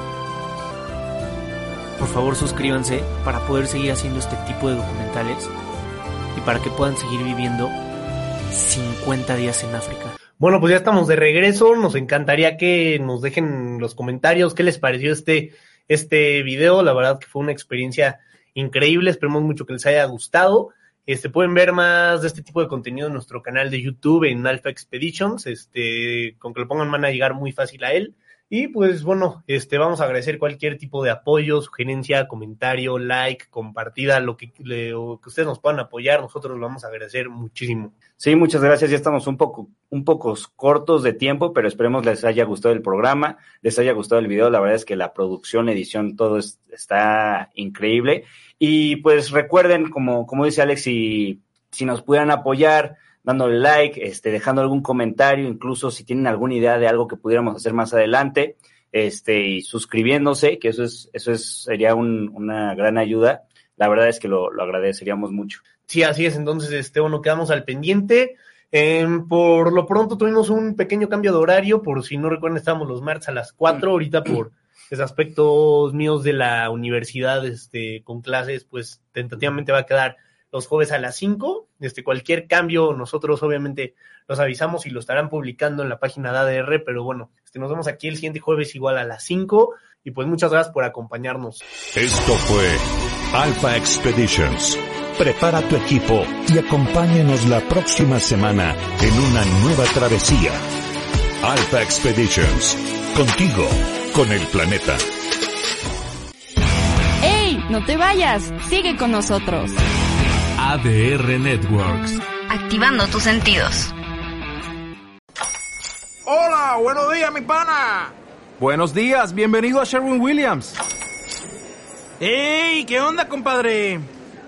Por favor suscríbanse para poder seguir haciendo este tipo de documentales y para que puedan seguir viviendo 50 días en África. Bueno, pues ya estamos de regreso. Nos encantaría que nos dejen los comentarios qué les pareció este este video. La verdad que fue una experiencia increíble. Esperemos mucho que les haya gustado. Este, pueden ver más de este tipo de contenido en nuestro canal de YouTube en Alpha Expeditions. Este, con que lo pongan van a llegar muy fácil a él. Y pues bueno, este, vamos a agradecer cualquier tipo de apoyo, sugerencia, comentario, like, compartida, lo que, que ustedes nos puedan apoyar, nosotros lo vamos a agradecer muchísimo. Sí, muchas gracias. Ya estamos un poco, un poco cortos de tiempo, pero esperemos les haya gustado el programa, les haya gustado el video. La verdad es que la producción, edición, todo está increíble. Y pues recuerden, como, como dice Alex, si, si nos pudieran apoyar, dándole like, este, dejando algún comentario, incluso si tienen alguna idea de algo que pudiéramos hacer más adelante, este, y suscribiéndose, que eso es, eso es, sería un, una gran ayuda. la verdad es que lo, lo agradeceríamos mucho. Sí, así es. Entonces, este, bueno, quedamos al pendiente. Eh, por lo pronto tuvimos un pequeño cambio de horario, por si no recuerdan, estábamos los martes a las 4, ahorita por los aspectos míos de la universidad, este, con clases, pues tentativamente va a quedar los jueves a las 5. Este, cualquier cambio, nosotros obviamente los avisamos y lo estarán publicando en la página de ADR, pero bueno, este, nos vemos aquí el siguiente jueves igual a las 5 y pues muchas gracias por acompañarnos. Esto fue Alpha Expeditions. Prepara tu equipo y acompáñanos la próxima semana en una nueva travesía. Alpha Expeditions. Contigo, con el planeta. ¡Ey! No te vayas. Sigue con nosotros. ADR Networks. Activando tus sentidos. Hola, buenos días, mi pana. Buenos días, bienvenido a Sherwin Williams. ¡Ey! ¿Qué onda, compadre?